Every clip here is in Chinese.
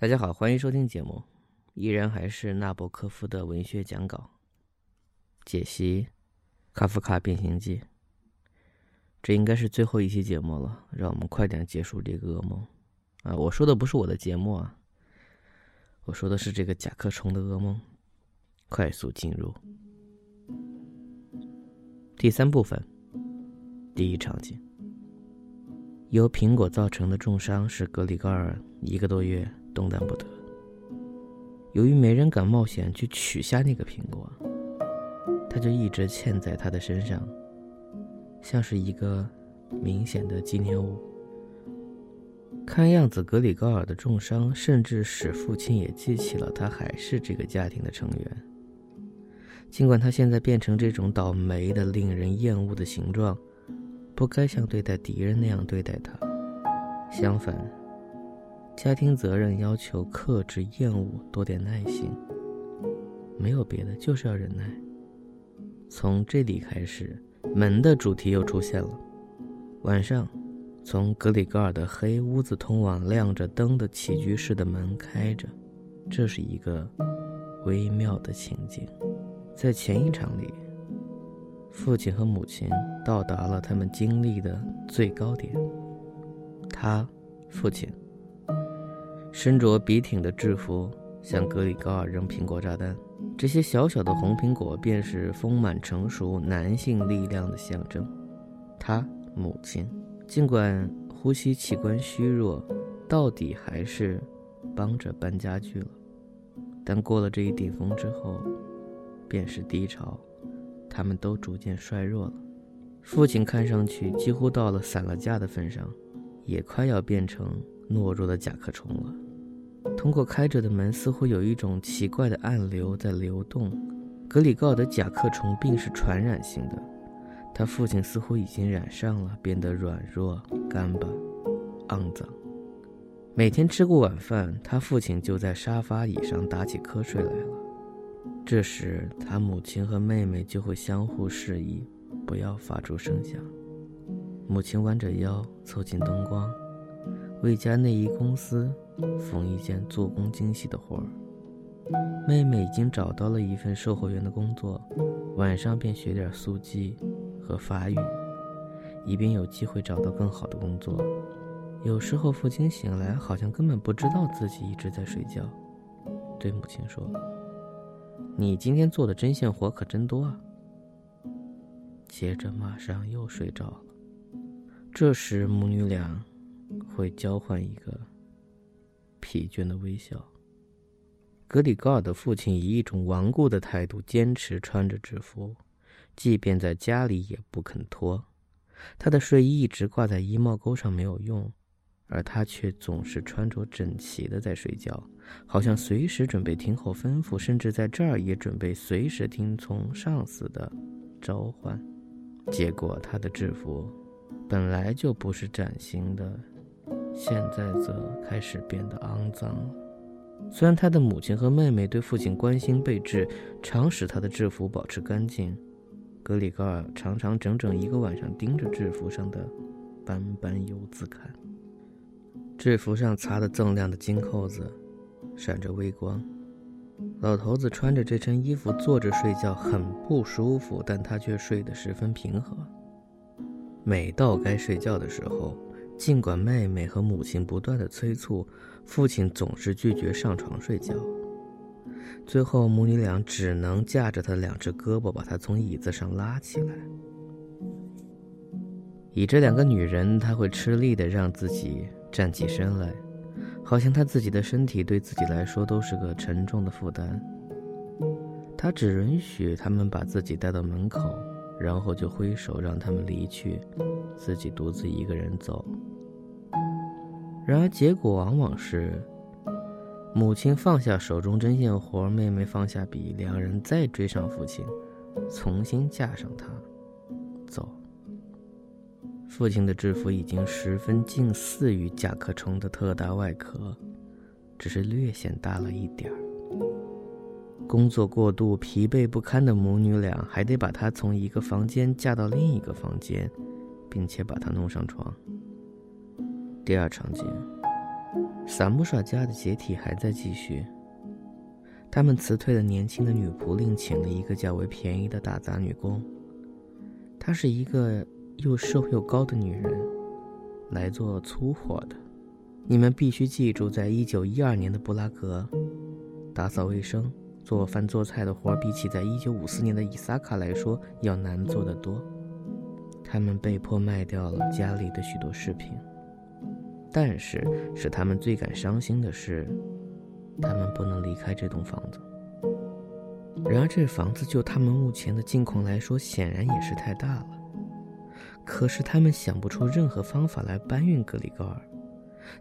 大家好，欢迎收听节目，依然还是纳博科夫的文学讲稿，解析《卡夫卡变形记》。这应该是最后一期节目了，让我们快点结束这个噩梦啊！我说的不是我的节目啊，我说的是这个甲壳虫的噩梦。快速进入第三部分，第一场景。由苹果造成的重伤使格里高尔一个多月动弹不得。由于没人敢冒险去取下那个苹果，他就一直嵌在他的身上。像是一个明显的纪念物。看样子，格里高尔的重伤甚至使父亲也记起了他还是这个家庭的成员。尽管他现在变成这种倒霉的、令人厌恶的形状，不该像对待敌人那样对待他。相反，家庭责任要求克制厌恶，多点耐心。没有别的，就是要忍耐。从这里开始。门的主题又出现了。晚上，从格里高尔的黑屋子通往亮着灯的起居室的门开着，这是一个微妙的情景。在前一场里，父亲和母亲到达了他们经历的最高点。他，父亲，身着笔挺的制服，向格里高尔扔苹果炸弹。这些小小的红苹果便是丰满成熟男性力量的象征。他母亲尽管呼吸器官虚弱，到底还是帮着搬家具了。但过了这一顶峰之后，便是低潮，他们都逐渐衰弱了。父亲看上去几乎到了散了架的份上，也快要变成懦弱的甲壳虫了。通过开着的门，似乎有一种奇怪的暗流在流动。格里高尔的甲壳虫病是传染性的，他父亲似乎已经染上了，变得软弱、干巴、肮脏。每天吃过晚饭，他父亲就在沙发椅上打起瞌睡来了。这时，他母亲和妹妹就会相互示意，不要发出声响。母亲弯着腰，凑近灯光。为家内衣公司缝一件做工精细的活儿。妹妹已经找到了一份售货员的工作，晚上便学点速记和法语，以便有机会找到更好的工作。有时候父亲醒来，好像根本不知道自己一直在睡觉，对母亲说：“你今天做的针线活可真多啊。”接着马上又睡着了。这时母女俩。会交换一个疲倦的微笑。格里高尔的父亲以一种顽固的态度坚持穿着制服，即便在家里也不肯脱。他的睡衣一直挂在衣帽钩上没有用，而他却总是穿着整齐的在睡觉，好像随时准备听候吩咐，甚至在这儿也准备随时听从上司的召唤。结果，他的制服本来就不是崭新的。现在则开始变得肮脏了。虽然他的母亲和妹妹对父亲关心备至，常使他的制服保持干净，格里高尔常常整整一个晚上盯着制服上的斑斑油渍看。制服上擦得锃亮的金扣子闪着微光。老头子穿着这身衣服坐着睡觉很不舒服，但他却睡得十分平和。每到该睡觉的时候。尽管妹妹和母亲不断的催促，父亲总是拒绝上床睡觉。最后，母女俩只能架着他两只胳膊，把他从椅子上拉起来。以这两个女人，他会吃力的让自己站起身来，好像他自己的身体对自己来说都是个沉重的负担。他只允许他们把自己带到门口，然后就挥手让他们离去，自己独自一个人走。然而，结果往往是，母亲放下手中针线活，妹妹放下笔，两人再追上父亲，重新架上他，走。父亲的制服已经十分近似于甲壳虫的特大外壳，只是略显大了一点儿。工作过度、疲惫不堪的母女俩，还得把他从一个房间架到另一个房间，并且把他弄上床。第二场景，萨姆莎家的解体还在继续。他们辞退了年轻的女仆，另请了一个较为便宜的打杂女工。她是一个又瘦又高的女人，来做粗活的。你们必须记住，在一九一二年的布拉格，打扫卫生、做饭做菜的活比起在一九五四年的伊萨卡来说要难做得多。他们被迫卖掉了家里的许多饰品，但是使他们最感伤心的是。他们不能离开这栋房子。然而，这房子就他们目前的境况来说，显然也是太大了。可是，他们想不出任何方法来搬运格里高尔。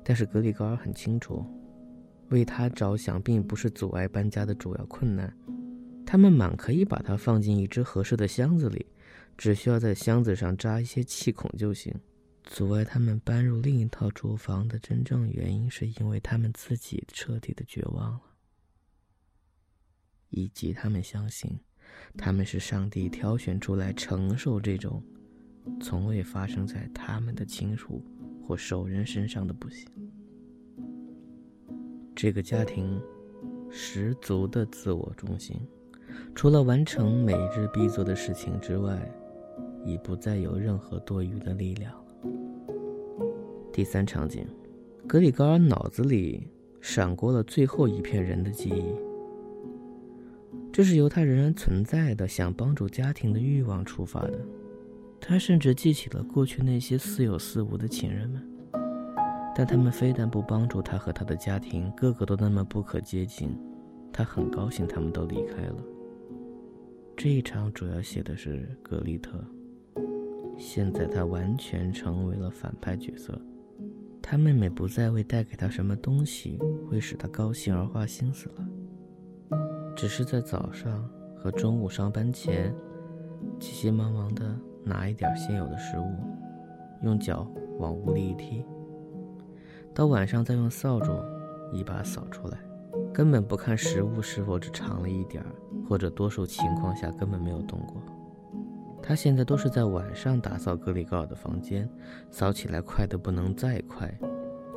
但是，格里高尔很清楚，为他着想并不是阻碍搬家的主要困难。他们满可以把它放进一只合适的箱子里，只需要在箱子上扎一些气孔就行。阻碍他们搬入另一套住房的真正原因，是因为他们自己彻底的绝望了，以及他们相信，他们是上帝挑选出来承受这种从未发生在他们的亲属或熟人身上的不幸。这个家庭十足的自我中心，除了完成每日必做的事情之外，已不再有任何多余的力量。第三场景，格里高尔脑子里闪过了最后一片人的记忆。这是由他仍然存在的想帮助家庭的欲望出发的。他甚至记起了过去那些似有似无的情人们，但他们非但不帮助他和他的家庭，个个都那么不可接近。他很高兴他们都离开了。这一场主要写的是格丽特。现在他完全成为了反派角色。他妹妹不再为带给他什么东西会使他高兴而花心思了，只是在早上和中午上班前，急急忙忙地拿一点现有的食物，用脚往屋里一踢，到晚上再用扫帚一把扫出来，根本不看食物是否只长了一点儿，或者多数情况下根本没有动过。他现在都是在晚上打扫格里高尔的房间，扫起来快得不能再快，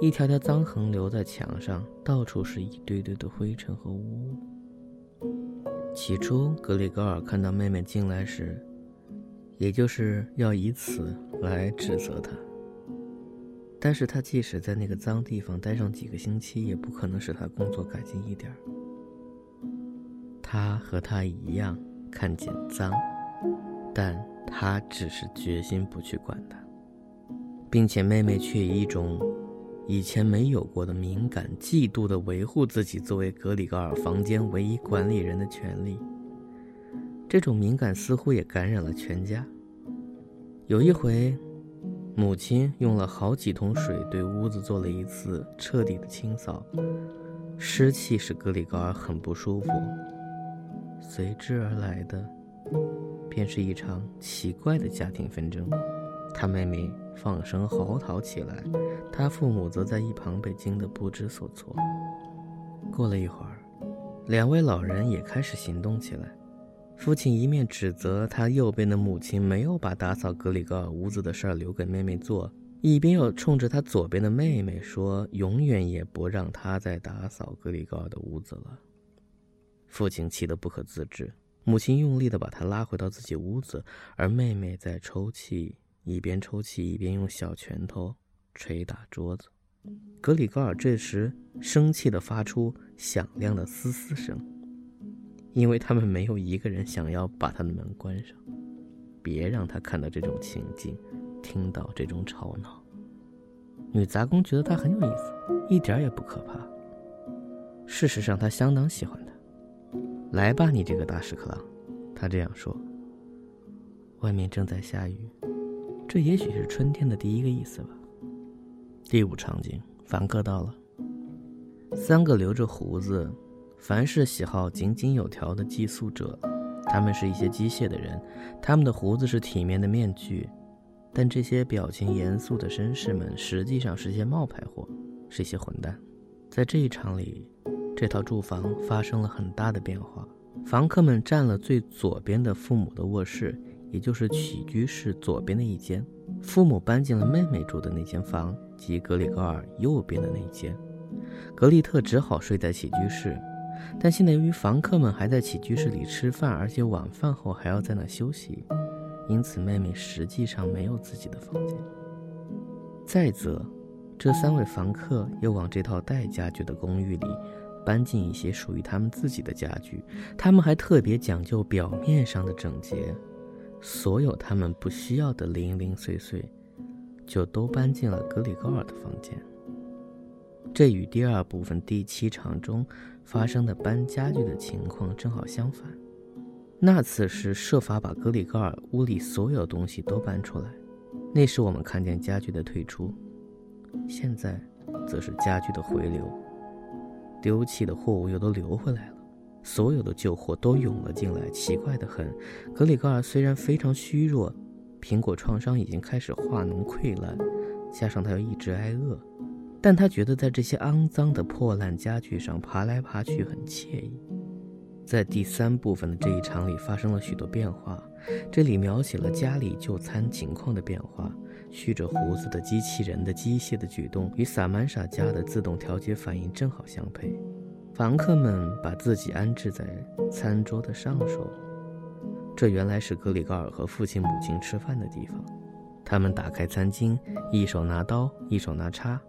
一条条脏痕留在墙上，到处是一堆堆的灰尘和污。起初，格里高尔看到妹妹进来时，也就是要以此来指责她。但是他即使在那个脏地方待上几个星期，也不可能使他工作改进一点儿。他和他一样看见脏。但他只是决心不去管他，并且妹妹却以一种以前没有过的敏感、嫉妒的维护自己作为格里高尔房间唯一管理人的权利。这种敏感似乎也感染了全家。有一回，母亲用了好几桶水对屋子做了一次彻底的清扫，湿气使格里高尔很不舒服，随之而来的。便是一场奇怪的家庭纷争，他妹妹放声嚎啕起来，他父母则在一旁被惊得不知所措。过了一会儿，两位老人也开始行动起来。父亲一面指责他右边的母亲没有把打扫格里高尔屋子的事儿留给妹妹做，一边又冲着他左边的妹妹说：“永远也不让他再打扫格里高尔的屋子了。”父亲气得不可自制。母亲用力地把他拉回到自己屋子，而妹妹在抽泣，一边抽泣一边用小拳头捶打桌子。格里高尔这时生气地发出响亮的嘶嘶声，因为他们没有一个人想要把他的门关上，别让他看到这种情景，听到这种吵闹。女杂工觉得他很有意思，一点也不可怕。事实上，他相当喜欢他。来吧，你这个大屎壳郎，他这样说。外面正在下雨，这也许是春天的第一个意思吧。第五场景，房客到了。三个留着胡子、凡事喜好井井有条的寄宿者，他们是一些机械的人，他们的胡子是体面的面具，但这些表情严肃的绅士们实际上是些冒牌货，是一些混蛋。在这一场里。这套住房发生了很大的变化，房客们占了最左边的父母的卧室，也就是起居室左边的一间；父母搬进了妹妹住的那间房，即格里高尔右边的那一间。格丽特只好睡在起居室。但现在由于房客们还在起居室里吃饭，而且晚饭后还要在那休息，因此妹妹实际上没有自己的房间。再则，这三位房客又往这套带家具的公寓里搬进一些属于他们自己的家具，他们还特别讲究表面上的整洁，所有他们不需要的零零碎碎，就都搬进了格里高尔的房间。这与第二部分第七场中发生的搬家具的情况正好相反。那次是设法把格里高尔屋里所有东西都搬出来，那时我们看见家具的退出；现在，则是家具的回流，丢弃的货物又都流回来了，所有的旧货都涌了进来。奇怪的很，格里高尔虽然非常虚弱，苹果创伤已经开始化脓溃烂，加上他又一直挨饿。但他觉得在这些肮脏的破烂家具上爬来爬去很惬意。在第三部分的这一场里发生了许多变化，这里描写了家里就餐情况的变化。蓄着胡子的机器人的机械的举动与萨曼莎家的自动调节反应正好相配。房客们把自己安置在餐桌的上手，这原来是格里高尔和父亲母亲吃饭的地方。他们打开餐巾，一手拿刀，一手拿叉。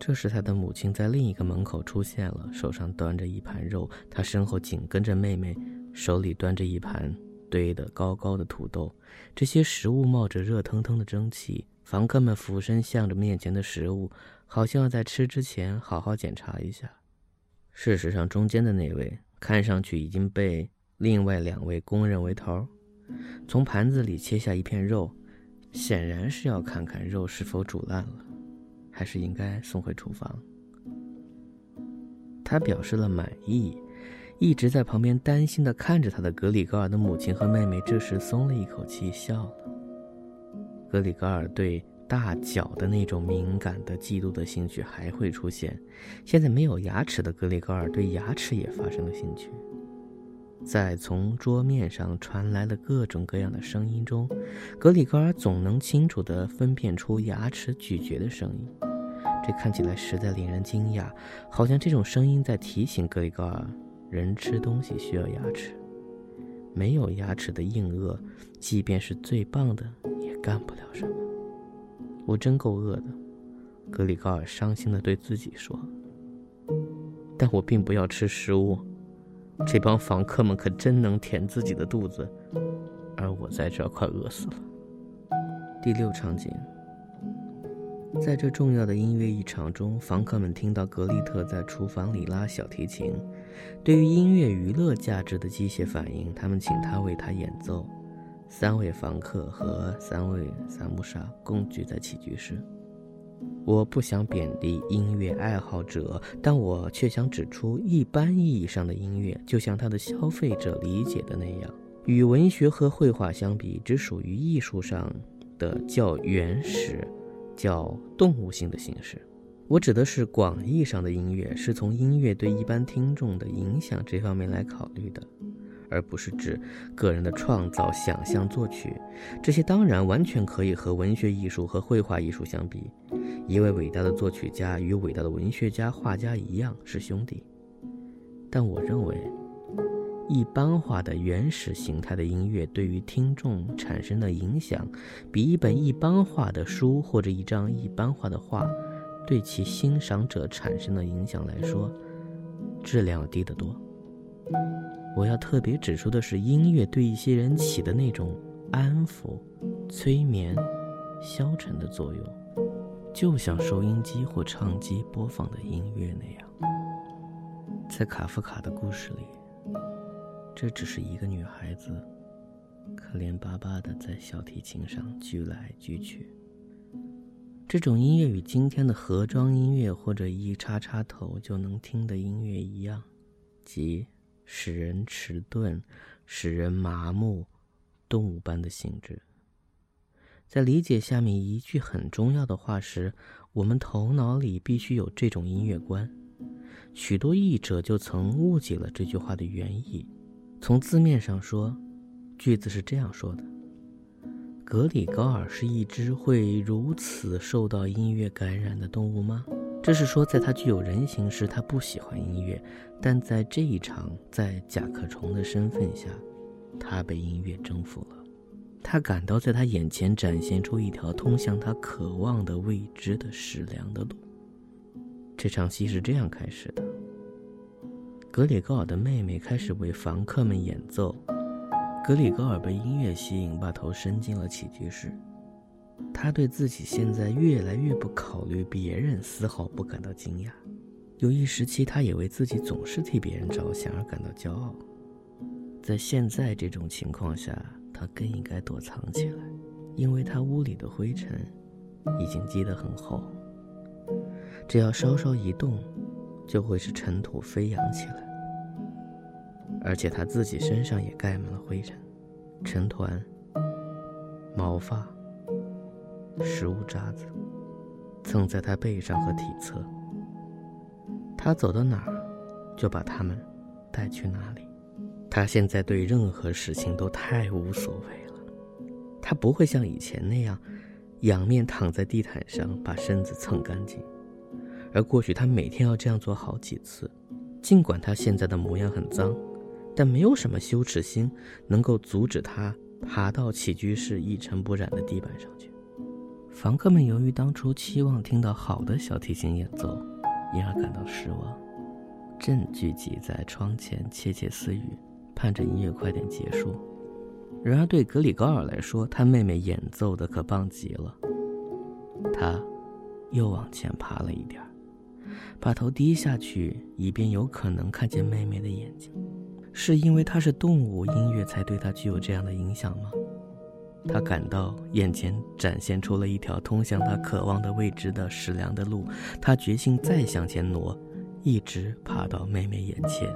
这时，他的母亲在另一个门口出现了，手上端着一盘肉。他身后紧跟着妹妹，手里端着一盘堆得高高的土豆。这些食物冒着热腾腾的蒸汽。房客们俯身向着面前的食物，好像要在吃之前好好检查一下。事实上，中间的那位看上去已经被另外两位公认为头，从盘子里切下一片肉，显然是要看看肉是否煮烂了。还是应该送回厨房。他表示了满意，一直在旁边担心地看着他的格里高尔的母亲和妹妹，这时松了一口气，笑了。格里高尔对大脚的那种敏感的、嫉妒的兴趣还会出现。现在没有牙齿的格里高尔对牙齿也发生了兴趣。在从桌面上传来的各种各样的声音中，格里高尔总能清楚地分辨出牙齿咀嚼的声音。这看起来实在令人惊讶，好像这种声音在提醒格里高尔：人吃东西需要牙齿，没有牙齿的硬腭，即便是最棒的也干不了什么。我真够饿的，格里高尔伤心地对自己说。但我并不要吃食物。这帮房客们可真能填自己的肚子，而我在这快饿死了。第六场景，在这重要的音乐一场中，房客们听到格丽特在厨房里拉小提琴。对于音乐娱乐价值的机械反应，他们请他为他演奏。三位房客和三位萨姆莎共聚在起居室。我不想贬低音乐爱好者，但我却想指出，一般意义上的音乐，就像它的消费者理解的那样，与文学和绘画相比，只属于艺术上的较原始、叫动物性的形式。我指的是广义上的音乐，是从音乐对一般听众的影响这方面来考虑的。而不是指个人的创造、想象、作曲，这些当然完全可以和文学艺术和绘画艺术相比。一位伟大的作曲家与伟大的文学家、画家一样是兄弟。但我认为，一般化的原始形态的音乐对于听众产生的影响，比一本一般化的书或者一张一般化的画对其欣赏者产生的影响来说，质量要低得多。我要特别指出的是，音乐对一些人起的那种安抚、催眠、消沉的作用，就像收音机或唱机播放的音乐那样。在卡夫卡的故事里，这只是一个女孩子，可怜巴巴的在小提琴上锯来锯去。这种音乐与今天的盒装音乐或者一插插头就能听的音乐一样，即。使人迟钝，使人麻木，动物般的性质。在理解下面一句很重要的话时，我们头脑里必须有这种音乐观。许多译者就曾误解了这句话的原意。从字面上说，句子是这样说的：格里高尔是一只会如此受到音乐感染的动物吗？这是说，在他具有人形时，他不喜欢音乐；但在这一场在甲壳虫的身份下，他被音乐征服了。他感到在他眼前展现出一条通向他渴望的未知的食粮的路。这场戏是这样开始的：格里高尔的妹妹开始为房客们演奏，格里高尔被音乐吸引，把头伸进了起居室。他对自己现在越来越不考虑别人丝毫不感到惊讶。有一时期，他也为自己总是替别人着想而感到骄傲。在现在这种情况下，他更应该躲藏起来，因为他屋里的灰尘已经积得很厚，只要稍稍一动，就会使尘土飞扬起来。而且他自己身上也盖满了灰尘、尘团、毛发、食物渣子，蹭在他背上和体侧。他走到哪儿，就把他们带去哪里。他现在对任何事情都太无所谓了，他不会像以前那样仰面躺在地毯上把身子蹭干净，而过去他每天要这样做好几次。尽管他现在的模样很脏，但没有什么羞耻心能够阻止他爬到起居室一尘不染的地板上去。房客们由于当初期望听到好的小提琴演奏，因而感到失望，正聚集在窗前窃窃私语。盼着音乐快点结束。然而，对格里高尔来说，他妹妹演奏的可棒极了。他又往前爬了一点把头低下去，以便有可能看见妹妹的眼睛。是因为她是动物，音乐才对她具有这样的影响吗？他感到眼前展现出了一条通向他渴望的未知的食粮的路。他决心再向前挪，一直爬到妹妹眼前。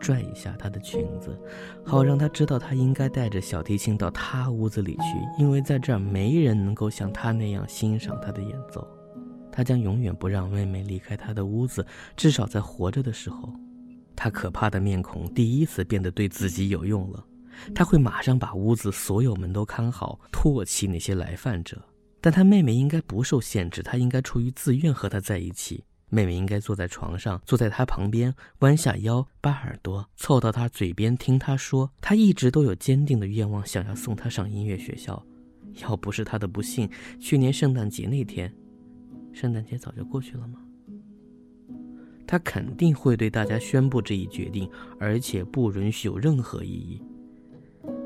拽一下她的裙子，好让她知道她应该带着小提琴到她屋子里去，因为在这儿没人能够像她那样欣赏她的演奏。他将永远不让妹妹离开他的屋子，至少在活着的时候。他可怕的面孔第一次变得对自己有用了。他会马上把屋子所有门都看好，唾弃那些来犯者。但他妹妹应该不受限制，她应该出于自愿和他在一起。妹妹应该坐在床上，坐在他旁边，弯下腰，把耳朵凑到他嘴边听他说。他一直都有坚定的愿望，想要送他上音乐学校。要不是他的不幸，去年圣诞节那天，圣诞节早就过去了吗？他肯定会对大家宣布这一决定，而且不允许有任何异议。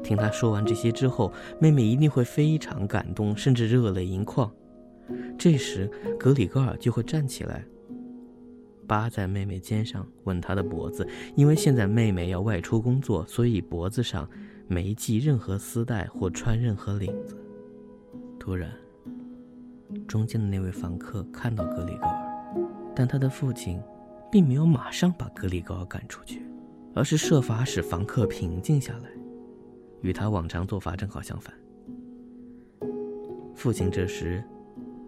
听他说完这些之后，妹妹一定会非常感动，甚至热泪盈眶。这时，格里高尔就会站起来。扒在妹妹肩上，吻她的脖子。因为现在妹妹要外出工作，所以脖子上没系任何丝带或穿任何领子。突然，中间的那位房客看到格里高尔，但他的父亲并没有马上把格里高尔赶出去，而是设法使房客平静下来，与他往常做法正好相反。父亲这时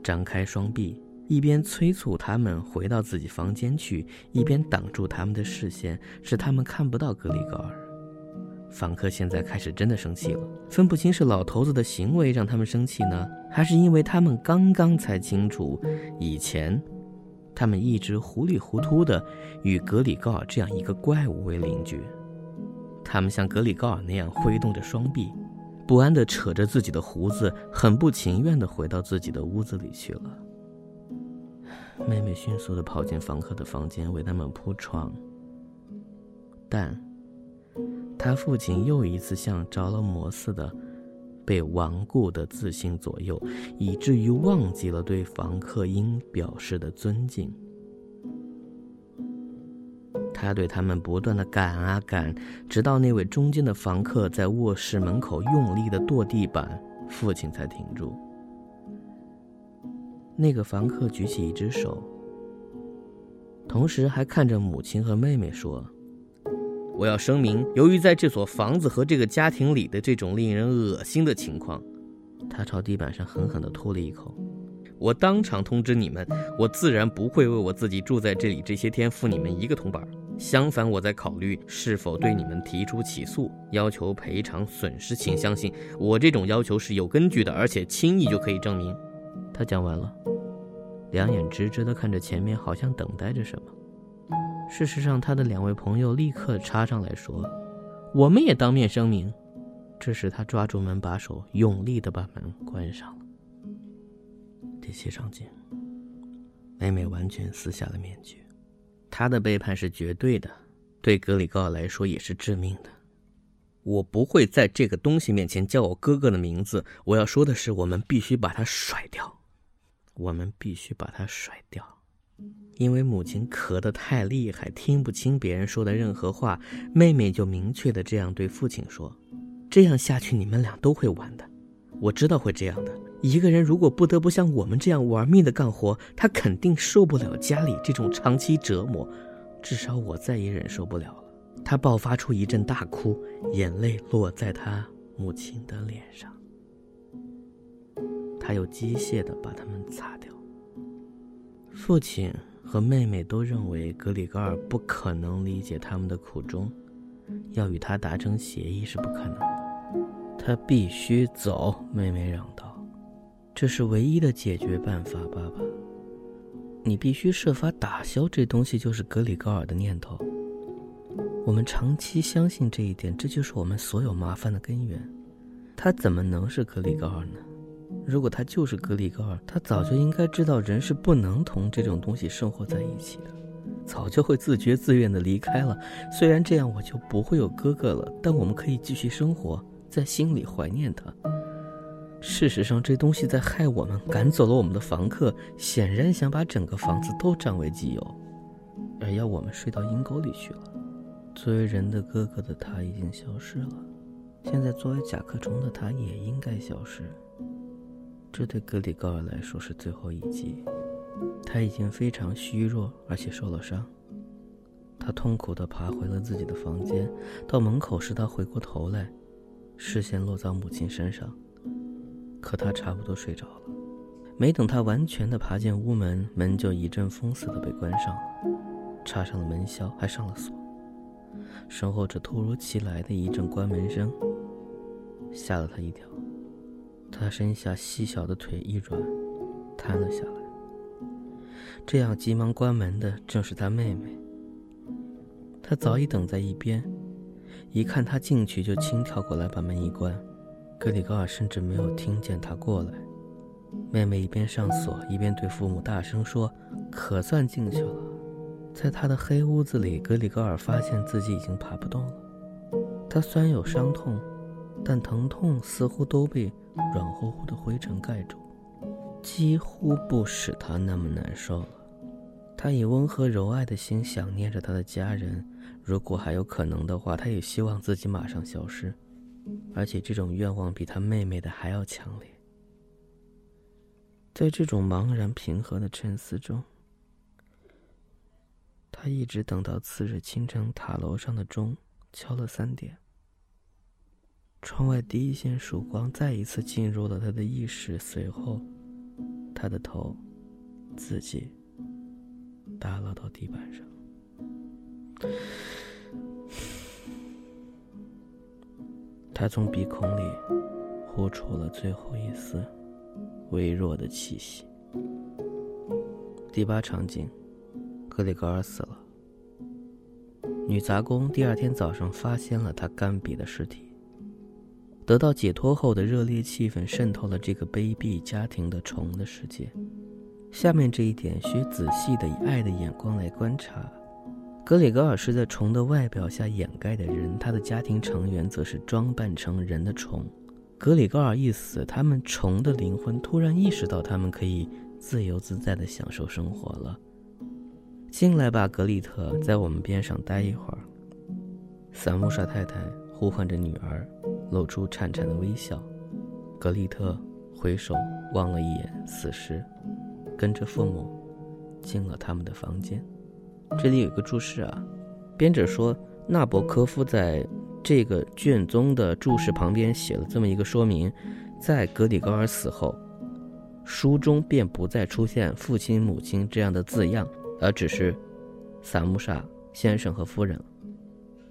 张开双臂。一边催促他们回到自己房间去，一边挡住他们的视线，使他们看不到格里高尔。房客现在开始真的生气了，分不清是老头子的行为让他们生气呢，还是因为他们刚刚才清楚，以前他们一直糊里糊涂的与格里高尔这样一个怪物为邻居。他们像格里高尔那样挥动着双臂，不安地扯着自己的胡子，很不情愿地回到自己的屋子里去了。妹妹迅速地跑进房客的房间，为他们铺床。但，他父亲又一次像着了魔似的，被顽固的自信左右，以至于忘记了对房客应表示的尊敬。他对他们不断的赶啊赶，直到那位中间的房客在卧室门口用力的跺地板，父亲才停住。那个房客举起一只手，同时还看着母亲和妹妹说：“我要声明，由于在这所房子和这个家庭里的这种令人恶心的情况，他朝地板上狠狠地吐了一口。我当场通知你们，我自然不会为我自己住在这里这些天付你们一个铜板。相反，我在考虑是否对你们提出起诉，要求赔偿损失。请相信，我这种要求是有根据的，而且轻易就可以证明。”他讲完了，两眼直直地看着前面，好像等待着什么。事实上，他的两位朋友立刻插上来说：“我们也当面声明。”这时，他抓住门把手，用力地把门关上了。第七场景，美美完全撕下了面具。她的背叛是绝对的，对格里高尔来说也是致命的。我不会在这个东西面前叫我哥哥的名字。我要说的是，我们必须把他甩掉，我们必须把他甩掉，因为母亲咳得太厉害，听不清别人说的任何话。妹妹就明确的这样对父亲说：“这样下去，你们俩都会完的。我知道会这样的。一个人如果不得不像我们这样玩命的干活，他肯定受不了家里这种长期折磨，至少我再也忍受不了了。”他爆发出一阵大哭，眼泪落在他母亲的脸上。他又机械地把它们擦掉。父亲和妹妹都认为格里高尔不可能理解他们的苦衷，要与他达成协议是不可能的。他必须走，妹妹嚷道：“这是唯一的解决办法，爸爸。你必须设法打消这东西就是格里高尔的念头。”我们长期相信这一点，这就是我们所有麻烦的根源。他怎么能是格里高尔呢？如果他就是格里高尔，他早就应该知道人是不能同这种东西生活在一起的，早就会自觉自愿的离开了。虽然这样我就不会有哥哥了，但我们可以继续生活在心里怀念他。事实上，这东西在害我们，赶走了我们的房客，显然想把整个房子都占为己有，而要我们睡到阴沟里去了。作为人的哥哥的他已经消失了，现在作为甲壳虫的他也应该消失。这对格里高尔来说是最后一击。他已经非常虚弱，而且受了伤。他痛苦地爬回了自己的房间。到门口时，他回过头来，视线落在母亲身上。可他差不多睡着了。没等他完全地爬进屋门，门就一阵风似的被关上了，插上了门销，还上了锁。身后这突如其来的一阵关门声，吓了他一跳。他身下细小的腿一软，瘫了下来。这样急忙关门的正是他妹妹。他早已等在一边，一看他进去，就轻跳过来把门一关。格里高尔甚至没有听见他过来。妹妹一边上锁，一边对父母大声说：“可算进去了。”在他的黑屋子里，格里高尔发现自己已经爬不动了。他虽然有伤痛，但疼痛似乎都被软乎乎的灰尘盖住，几乎不使他那么难受了。他以温和柔爱的心想念着他的家人，如果还有可能的话，他也希望自己马上消失，而且这种愿望比他妹妹的还要强烈。在这种茫然平和的沉思中。他一直等到次日清晨，塔楼上的钟敲了三点。窗外第一线曙光再一次进入了他的意识，随后，他的头自己打落到地板上。他从鼻孔里呼出了最后一丝微弱的气息。第八场景。格里高尔死了。女杂工第二天早上发现了他干瘪的尸体。得到解脱后的热烈气氛渗透了这个卑鄙家庭的虫的世界。下面这一点需仔细的以爱的眼光来观察。格里高尔是在虫的外表下掩盖的人，他的家庭成员则是装扮成人的虫。格里高尔一死，他们虫的灵魂突然意识到，他们可以自由自在地享受生活了。进来吧，格里特，在我们边上待一会儿。萨穆莎太太呼唤着女儿，露出颤颤的微笑。格里特回首望了一眼死尸，跟着父母进了他们的房间。这里有一个注释啊，编者说纳博科夫在这个卷宗的注释旁边写了这么一个说明：在格里高尔死后，书中便不再出现父亲、母亲这样的字样。而只是萨穆莎先生和夫人，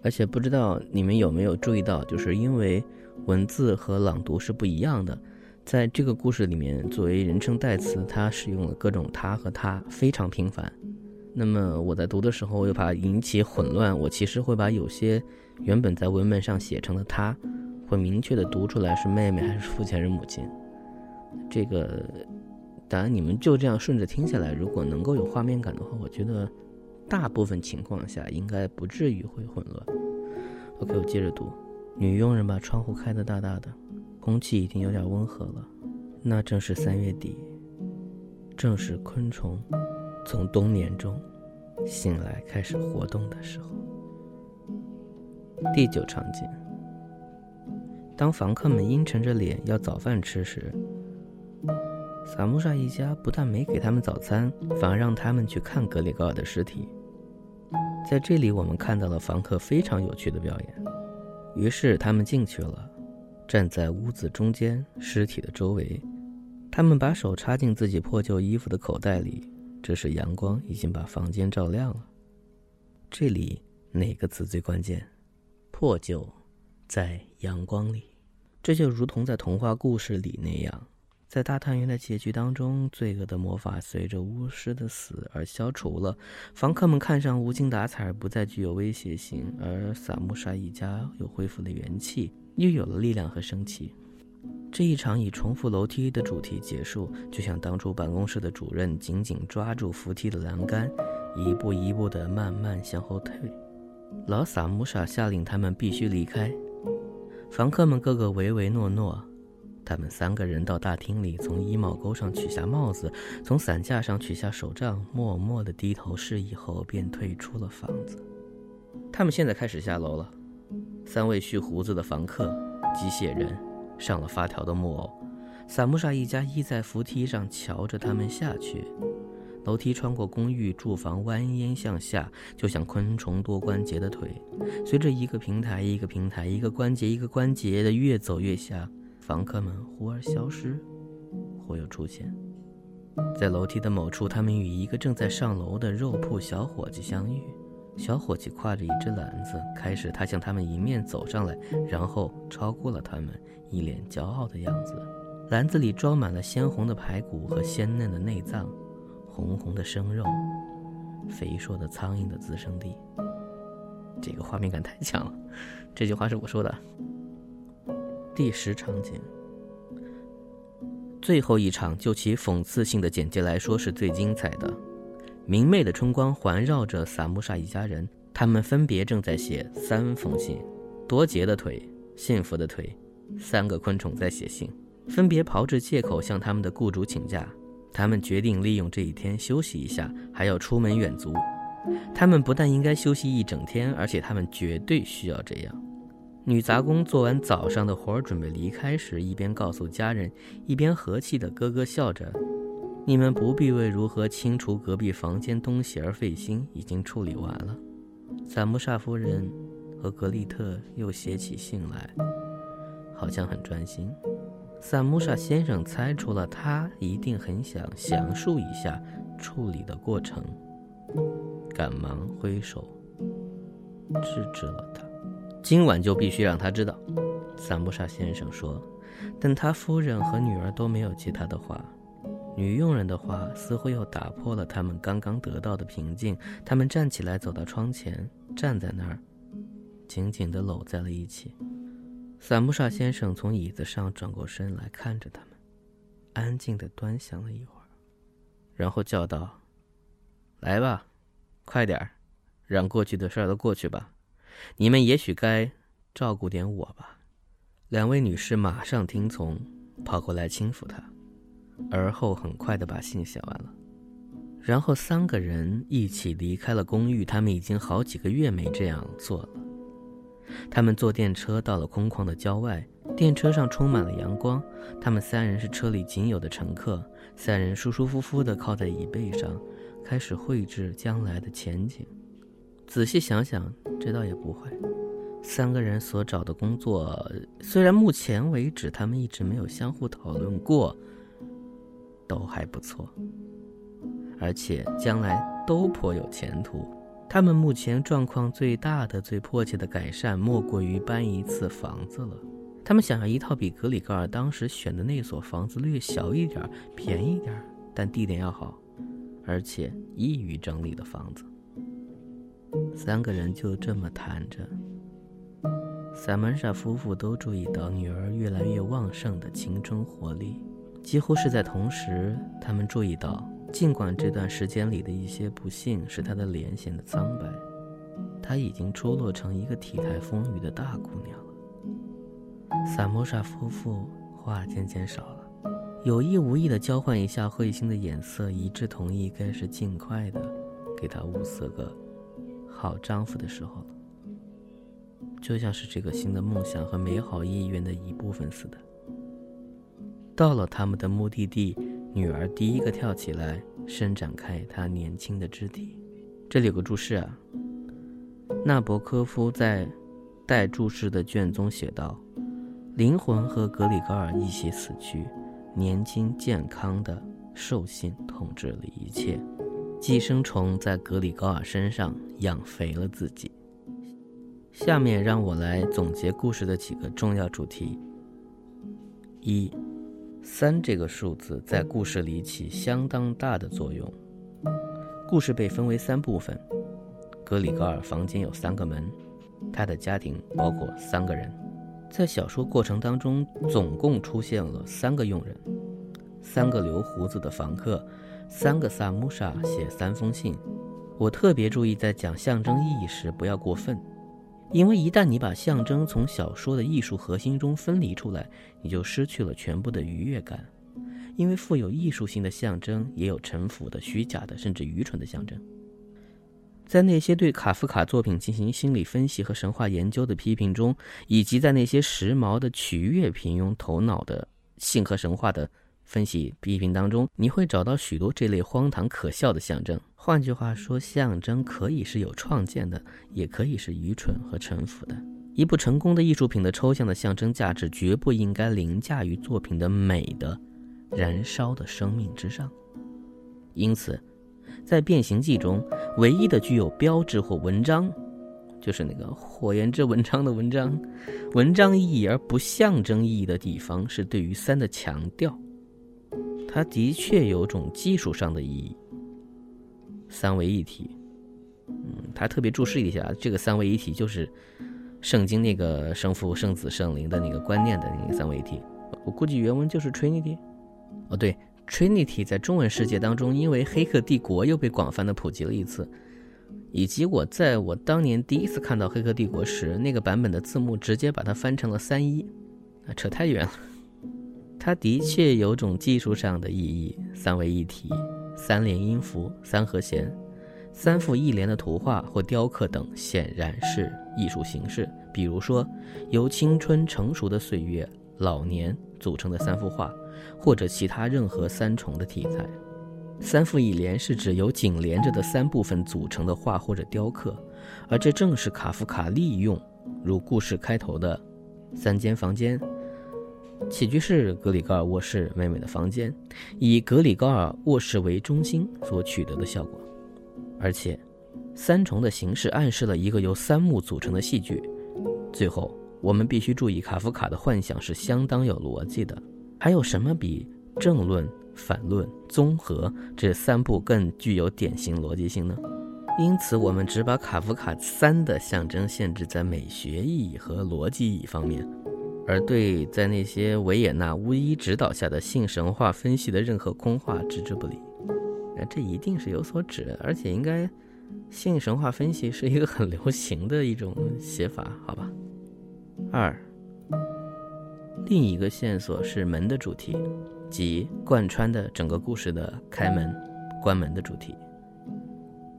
而且不知道你们有没有注意到，就是因为文字和朗读是不一样的，在这个故事里面，作为人称代词，它使用了各种“他”和“他”，非常频繁。那么我在读的时候，又怕引起混乱，我其实会把有些原本在文本上写成的“他”，会明确的读出来是妹妹还是父亲还是母亲。这个，当然你们就这样顺着听下来，如果能够有画面感的话，我觉得大部分情况下应该不至于会混乱。OK，我接着读。女佣人把窗户开得大大的。空气已经有点温和了，那正是三月底，正是昆虫从冬眠中醒来开始活动的时候。第九场景：当房客们阴沉着脸要早饭吃时，萨穆沙一家不但没给他们早餐，反而让他们去看格里高尔的尸体。在这里，我们看到了房客非常有趣的表演。于是他们进去了。站在屋子中间，尸体的周围，他们把手插进自己破旧衣服的口袋里。这时，阳光已经把房间照亮了。这里哪个词最关键？破旧，在阳光里。这就如同在童话故事里那样。在大探员的结局当中，罪恶的魔法随着巫师的死而消除了，房客们看上无精打采，不再具有威胁性，而萨穆沙一家又恢复了元气，又有了力量和生气。这一场以重复楼梯的主题结束，就像当初办公室的主任紧紧抓住扶梯的栏杆，一步一步地慢慢向后退。老萨穆沙下令他们必须离开，房客们个个唯唯诺诺。他们三个人到大厅里，从衣帽钩上取下帽子，从伞架上取下手杖，默默地低头示意后，便退出了房子。他们现在开始下楼了。三位蓄胡子的房客，机械人，上了发条的木偶，萨穆沙一家依在扶梯上瞧着他们下去。楼梯穿过公寓住房，蜿蜒向下，就像昆虫多关节的腿，随着一个平台一个平台，一个关节一个关节的越走越下。房客们忽而消失，忽又出现，在楼梯的某处，他们与一个正在上楼的肉铺小伙计相遇。小伙计挎着一只篮子，开始他向他们迎面走上来，然后超过了他们，一脸骄傲的样子。篮子里装满了鲜红的排骨和鲜嫩的内脏，红红的生肉，肥硕的苍蝇的滋生地。这个画面感太强了，这句话是我说的。第十场景，最后一场，就其讽刺性的简介来说，是最精彩的。明媚的春光环绕着萨穆沙一家人，他们分别正在写三封信。多杰的腿，幸福的腿，三个昆虫在写信，分别炮制借口向他们的雇主请假。他们决定利用这一天休息一下，还要出门远足。他们不但应该休息一整天，而且他们绝对需要这样。女杂工做完早上的活儿，准备离开时，一边告诉家人，一边和气地咯咯笑着：“你们不必为如何清除隔壁房间东西而费心，已经处理完了。”萨姆莎夫人和格丽特又写起信来，好像很专心。萨姆莎先生猜出了，他一定很想详述一下处理的过程，赶忙挥手制止了。今晚就必须让他知道，萨姆沙先生说。但他夫人和女儿都没有接他的话。女佣人的话似乎又打破了他们刚刚得到的平静。他们站起来，走到窗前，站在那儿，紧紧地搂在了一起。萨姆沙先生从椅子上转过身来看着他们，安静地端详了一会儿，然后叫道：“来吧，快点儿，让过去的事儿都过去吧。”你们也许该照顾点我吧。两位女士马上听从，跑过来轻抚他，而后很快地把信写完了。然后三个人一起离开了公寓。他们已经好几个月没这样做了。他们坐电车到了空旷的郊外，电车上充满了阳光。他们三人是车里仅有的乘客，三人舒舒服服地靠在椅背上，开始绘制将来的前景。仔细想想，这倒也不会。三个人所找的工作，虽然目前为止他们一直没有相互讨论过，都还不错，而且将来都颇有前途。他们目前状况最大的、最迫切的改善，莫过于搬一次房子了。他们想要一套比格里高尔当时选的那所房子略小一点、便宜一点，但地点要好，而且易于整理的房子。三个人就这么谈着。萨曼莎夫妇都注意到女儿越来越旺盛的青春活力，几乎是在同时，他们注意到，尽管这段时间里的一些不幸使她的脸显得苍白，她已经出落成一个体态丰腴的大姑娘了。萨摩莎夫妇话渐渐少了，有意无意地交换一下会心的眼色，一致同意该是尽快的给她物色个好丈夫的时候。就像是这个新的梦想和美好意愿的一部分似的。到了他们的目的地，女儿第一个跳起来，伸展开她年轻的肢体。这里有个注释啊。纳博科夫在带注释的卷宗写道：“灵魂和格里高尔一起死去，年轻健康的兽性统治了一切，寄生虫在格里高尔身上养肥了自己。”下面让我来总结故事的几个重要主题。一，三这个数字在故事里起相当大的作用。故事被分为三部分。格里高尔房间有三个门，他的家庭包括三个人。在小说过程当中，总共出现了三个佣人，三个留胡子的房客，三个萨姆莎写三封信。我特别注意在讲象征意义时不要过分。因为一旦你把象征从小说的艺术核心中分离出来，你就失去了全部的愉悦感。因为富有艺术性的象征也有陈腐的、虚假的，甚至愚蠢的象征。在那些对卡夫卡作品进行心理分析和神话研究的批评中，以及在那些时髦的、取悦平庸头脑的性和神话的。分析批评当中，你会找到许多这类荒唐可笑的象征。换句话说，象征可以是有创建的，也可以是愚蠢和臣服的。一部成功的艺术品的抽象的象征价值，绝不应该凌驾于作品的美的、燃烧的生命之上。因此，在《变形记》中，唯一的具有标志或文章，就是那个火焰之文章的文章，文章意义而不象征意义的地方，是对于三的强调。它的确有种技术上的意义，三位一体。嗯，他特别注释一下，这个三位一体就是圣经那个圣父、圣子、圣灵的那个观念的那个三位一体。我估计原文就是 Trinity。哦，对，Trinity 在中文世界当中，因为《黑客帝国》又被广泛的普及了一次，以及我在我当年第一次看到《黑客帝国》时，那个版本的字幕直接把它翻成了三一，啊，扯太远了。它的确有种技术上的意义，三位一体、三连音符、三和弦、三复一连的图画或雕刻等，显然是艺术形式。比如说，由青春成熟的岁月、老年组成的三幅画，或者其他任何三重的题材。三复一连是指由紧连着的三部分组成的画或者雕刻，而这正是卡夫卡利用，如故事开头的三间房间。起居室、格里高尔卧室、美美的房间，以格里高尔卧室为中心所取得的效果。而且，三重的形式暗示了一个由三幕组成的戏剧。最后，我们必须注意，卡夫卡的幻想是相当有逻辑的。还有什么比正论、反论、综合这三部更具有典型逻辑性呢？因此，我们只把卡夫卡三的象征限制在美学意义和逻辑意义方面。而对在那些维也纳巫医指导下的性神话分析的任何空话置之不理，那这一定是有所指，而且应该性神话分析是一个很流行的一种写法，好吧？二，另一个线索是门的主题，即贯穿的整个故事的开门、关门的主题。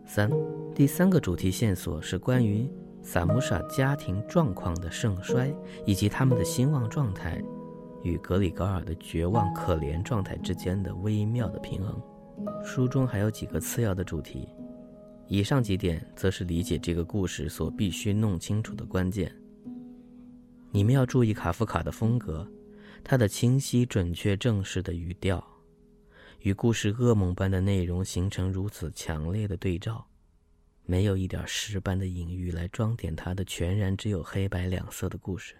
三，第三个主题线索是关于。萨姆莎家庭状况的盛衰，以及他们的兴旺状态，与格里高尔的绝望可怜状态之间的微妙的平衡。书中还有几个次要的主题，以上几点则是理解这个故事所必须弄清楚的关键。你们要注意卡夫卡的风格，他的清晰、准确、正式的语调，与故事噩梦般的内容形成如此强烈的对照。没有一点诗般的隐喻来装点他的全然只有黑白两色的故事。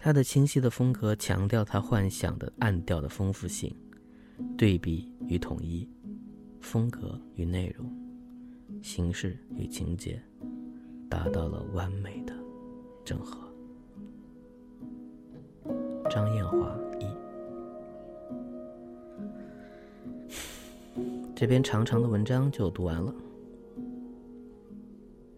他的清晰的风格强调他幻想的暗调的丰富性，对比与统一，风格与内容，形式与情节，达到了完美的整合。张艳华一，这篇长长的文章就读完了。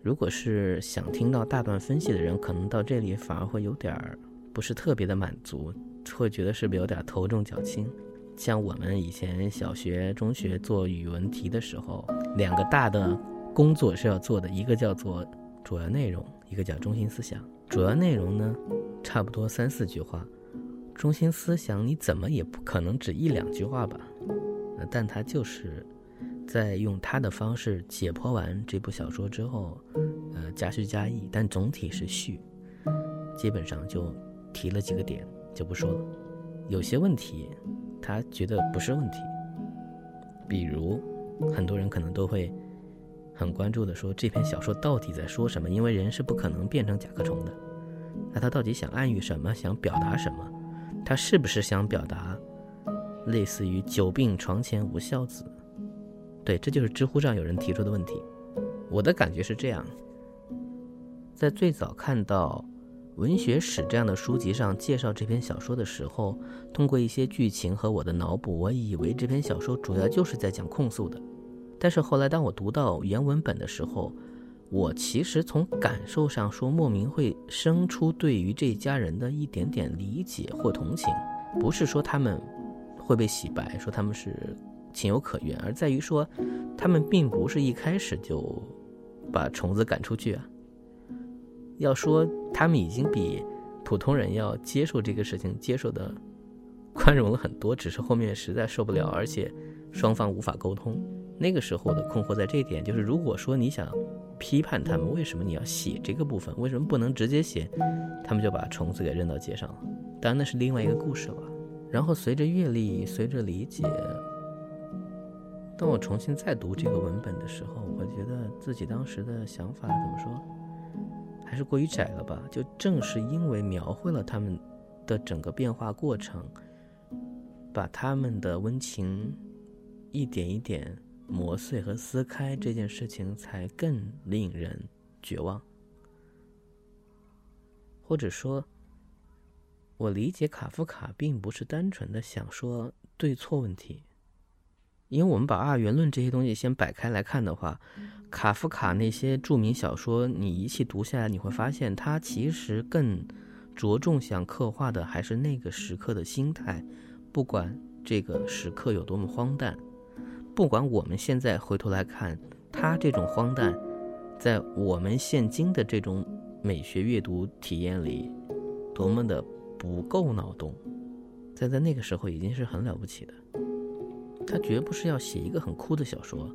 如果是想听到大段分析的人，可能到这里反而会有点儿。不是特别的满足，会觉得是不是有点头重脚轻？像我们以前小学、中学做语文题的时候，两个大的工作是要做的，一个叫做主要内容，一个叫中心思想。主要内容呢，差不多三四句话；中心思想你怎么也不可能只一两句话吧？但它就是在用他的方式解剖完这部小说之后，呃，加叙加意，但总体是序，基本上就。提了几个点就不说了，有些问题他觉得不是问题，比如很多人可能都会很关注的说这篇小说到底在说什么？因为人是不可能变成甲壳虫的，那他到底想暗喻什么？想表达什么？他是不是想表达类似于“久病床前无孝子”？对，这就是知乎上有人提出的问题。我的感觉是这样，在最早看到。文学史这样的书籍上介绍这篇小说的时候，通过一些剧情和我的脑补，我以为这篇小说主要就是在讲控诉的。但是后来当我读到原文本的时候，我其实从感受上说，莫名会生出对于这家人的一点点理解或同情，不是说他们会被洗白，说他们是情有可原，而在于说，他们并不是一开始就把虫子赶出去啊。要说他们已经比普通人要接受这个事情，接受的宽容了很多，只是后面实在受不了，而且双方无法沟通。那个时候的困惑在这一点，就是如果说你想批判他们，为什么你要写这个部分？为什么不能直接写他们就把虫子给扔到街上了？当然那是另外一个故事了。然后随着阅历，随着理解，当我重新再读这个文本的时候，我觉得自己当时的想法怎么说？还是过于窄了吧？就正是因为描绘了他们的整个变化过程，把他们的温情一点一点磨碎和撕开，这件事情才更令人绝望。或者说，我理解卡夫卡并不是单纯的想说对错问题。因为我们把二元论这些东西先摆开来看的话，卡夫卡那些著名小说，你一气读下来，你会发现他其实更着重想刻画的还是那个时刻的心态。不管这个时刻有多么荒诞，不管我们现在回头来看，他这种荒诞，在我们现今的这种美学阅读体验里，多么的不够脑洞，在在那个时候已经是很了不起的。他绝不是要写一个很酷的小说，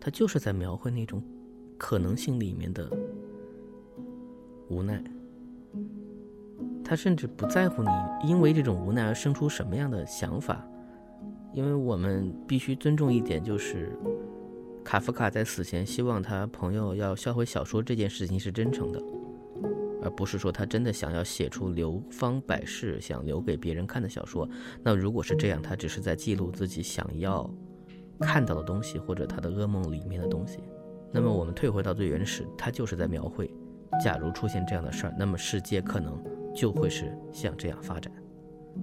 他就是在描绘那种可能性里面的无奈。他甚至不在乎你因为这种无奈而生出什么样的想法，因为我们必须尊重一点，就是卡夫卡在死前希望他朋友要销毁小说这件事情是真诚的。而不是说他真的想要写出流芳百世、想留给别人看的小说。那如果是这样，他只是在记录自己想要看到的东西，或者他的噩梦里面的东西。那么我们退回到最原始，他就是在描绘：假如出现这样的事儿，那么世界可能就会是像这样发展，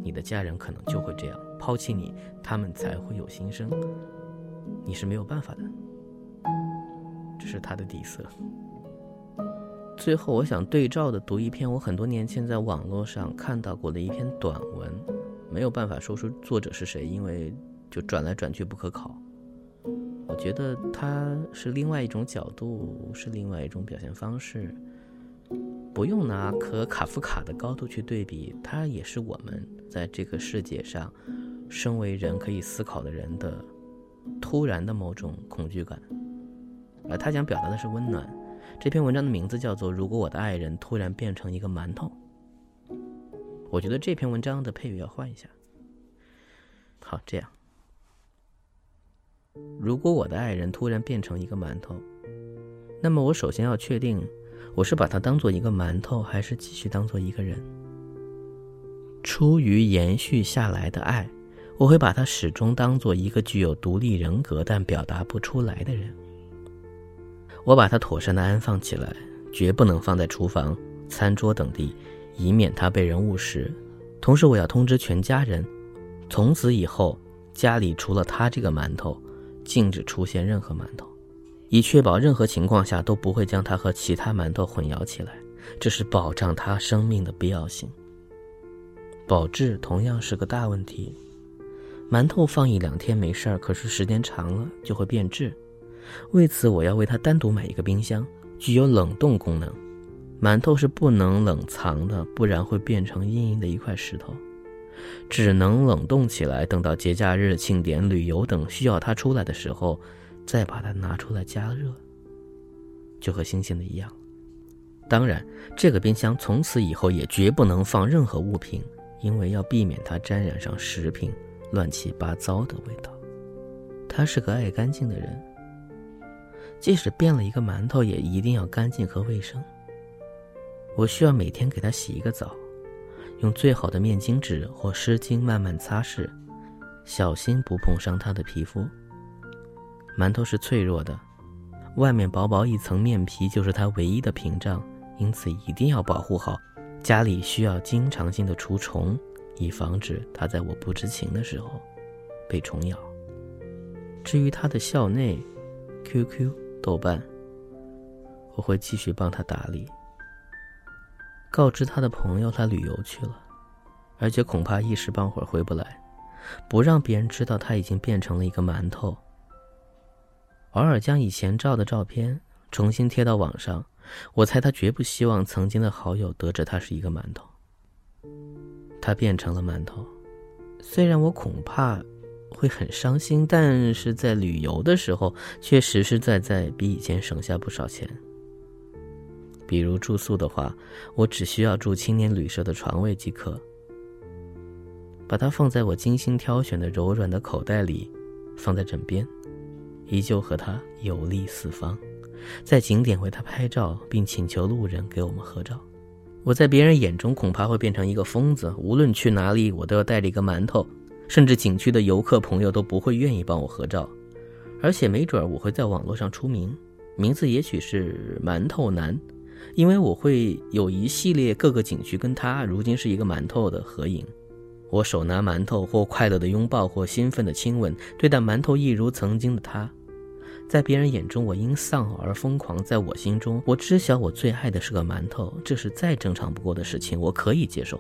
你的家人可能就会这样抛弃你，他们才会有新生。你是没有办法的，这是他的底色。最后，我想对照的读一篇我很多年前在网络上看到过的一篇短文，没有办法说出作者是谁，因为就转来转去不可考。我觉得它是另外一种角度，是另外一种表现方式，不用拿和卡夫卡的高度去对比，它也是我们在这个世界上，身为人可以思考的人的突然的某种恐惧感，而他想表达的是温暖。这篇文章的名字叫做《如果我的爱人突然变成一个馒头》。我觉得这篇文章的配乐要换一下。好，这样。如果我的爱人突然变成一个馒头，那么我首先要确定，我是把他当做一个馒头，还是继续当做一个人？出于延续下来的爱，我会把他始终当做一个具有独立人格但表达不出来的人。我把它妥善的安放起来，绝不能放在厨房、餐桌等地，以免他被人误食。同时，我要通知全家人，从此以后家里除了他这个馒头，禁止出现任何馒头，以确保任何情况下都不会将它和其他馒头混淆起来。这是保障他生命的必要性。保质同样是个大问题，馒头放一两天没事儿，可是时间长了就会变质。为此，我要为他单独买一个冰箱，具有冷冻功能。馒头是不能冷藏的，不然会变成硬硬的一块石头。只能冷冻起来，等到节假日、庆典、旅游等需要它出来的时候，再把它拿出来加热，就和新鲜的一样。当然，这个冰箱从此以后也绝不能放任何物品，因为要避免它沾染上食品乱七八糟的味道。他是个爱干净的人。即使变了一个馒头，也一定要干净和卫生。我需要每天给他洗一个澡，用最好的面巾纸或湿巾慢慢擦拭，小心不碰伤他的皮肤。馒头是脆弱的，外面薄薄一层面皮就是它唯一的屏障，因此一定要保护好。家里需要经常性的除虫，以防止它在我不知情的时候被虫咬。至于它的校内，QQ。豆瓣，我会继续帮他打理。告知他的朋友他旅游去了，而且恐怕一时半会儿回不来。不让别人知道他已经变成了一个馒头。偶尔将以前照的照片重新贴到网上，我猜他绝不希望曾经的好友得知他是一个馒头。他变成了馒头，虽然我恐怕。会很伤心，但是在旅游的时候却实实在在比以前省下不少钱。比如住宿的话，我只需要住青年旅社的床位即可，把它放在我精心挑选的柔软的口袋里，放在枕边，依旧和它游历四方，在景点为它拍照，并请求路人给我们合照。我在别人眼中恐怕会变成一个疯子，无论去哪里，我都要带着一个馒头。甚至景区的游客朋友都不会愿意帮我合照，而且没准我会在网络上出名，名字也许是馒头男，因为我会有一系列各个景区跟他如今是一个馒头的合影，我手拿馒头或快乐的拥抱或兴奋的亲吻，对待馒头一如曾经的他，在别人眼中我因丧偶而疯狂，在我心中我知晓我最爱的是个馒头，这是再正常不过的事情，我可以接受。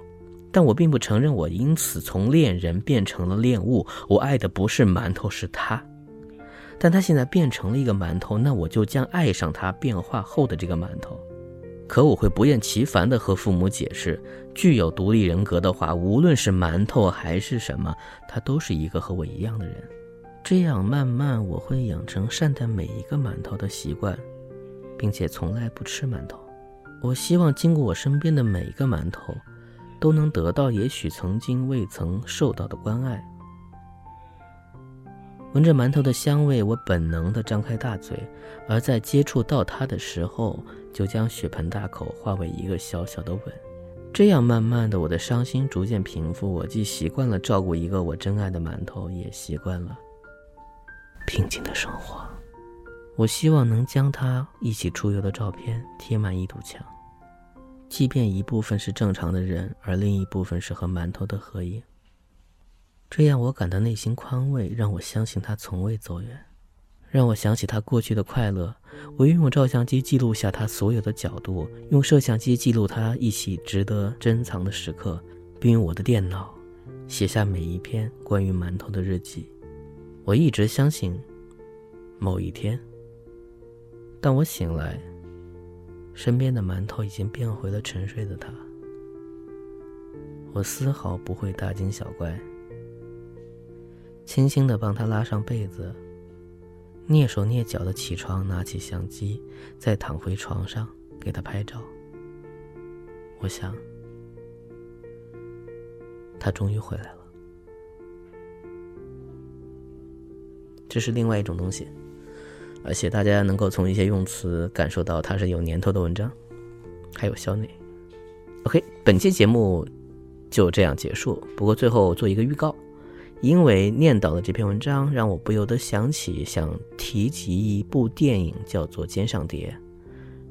但我并不承认，我因此从恋人变成了恋物。我爱的不是馒头，是他。但他现在变成了一个馒头，那我就将爱上他变化后的这个馒头。可我会不厌其烦地和父母解释，具有独立人格的话，无论是馒头还是什么，他都是一个和我一样的人。这样慢慢我会养成善待每一个馒头的习惯，并且从来不吃馒头。我希望经过我身边的每一个馒头。都能得到也许曾经未曾受到的关爱。闻着馒头的香味，我本能的张开大嘴，而在接触到它的时候，就将血盆大口化为一个小小的吻。这样慢慢的，我的伤心逐渐平复。我既习惯了照顾一个我真爱的馒头，也习惯了平静的生活。我希望能将他一起出游的照片贴满一堵墙。即便一部分是正常的人，而另一部分是和馒头的合影，这样我感到内心宽慰，让我相信他从未走远，让我想起他过去的快乐。我用照相机记录下他所有的角度，用摄像机记录他一起值得珍藏的时刻，并用我的电脑写下每一篇关于馒头的日记。我一直相信，某一天，当我醒来。身边的馒头已经变回了沉睡的他，我丝毫不会大惊小怪，轻轻的帮他拉上被子，蹑手蹑脚的起床，拿起相机，再躺回床上给他拍照。我想，他终于回来了。这是另外一种东西。而且大家能够从一些用词感受到它是有年头的文章，还有校内。OK，本期节目就这样结束。不过最后做一个预告，因为念叨的这篇文章，让我不由得想起想提及一部电影，叫做《肩上蝶》。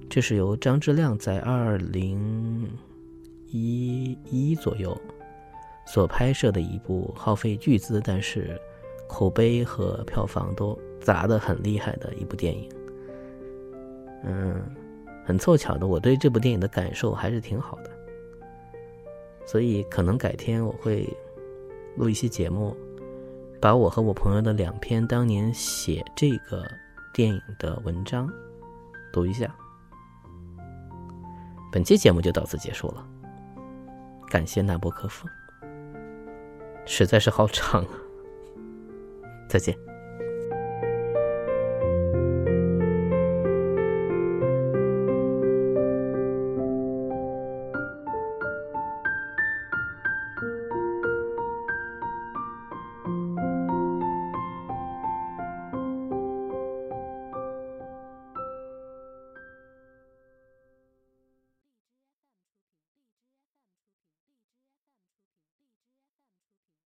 这是由张志亮在二零一一左右所拍摄的一部耗费巨资，但是口碑和票房都砸的很厉害的一部电影。嗯，很凑巧的，我对这部电影的感受还是挺好的。所以，可能改天我会录一期节目，把我和我朋友的两篇当年写这个电影的文章读一下。本期节目就到此结束了，感谢纳博科夫，实在是好长啊！再见。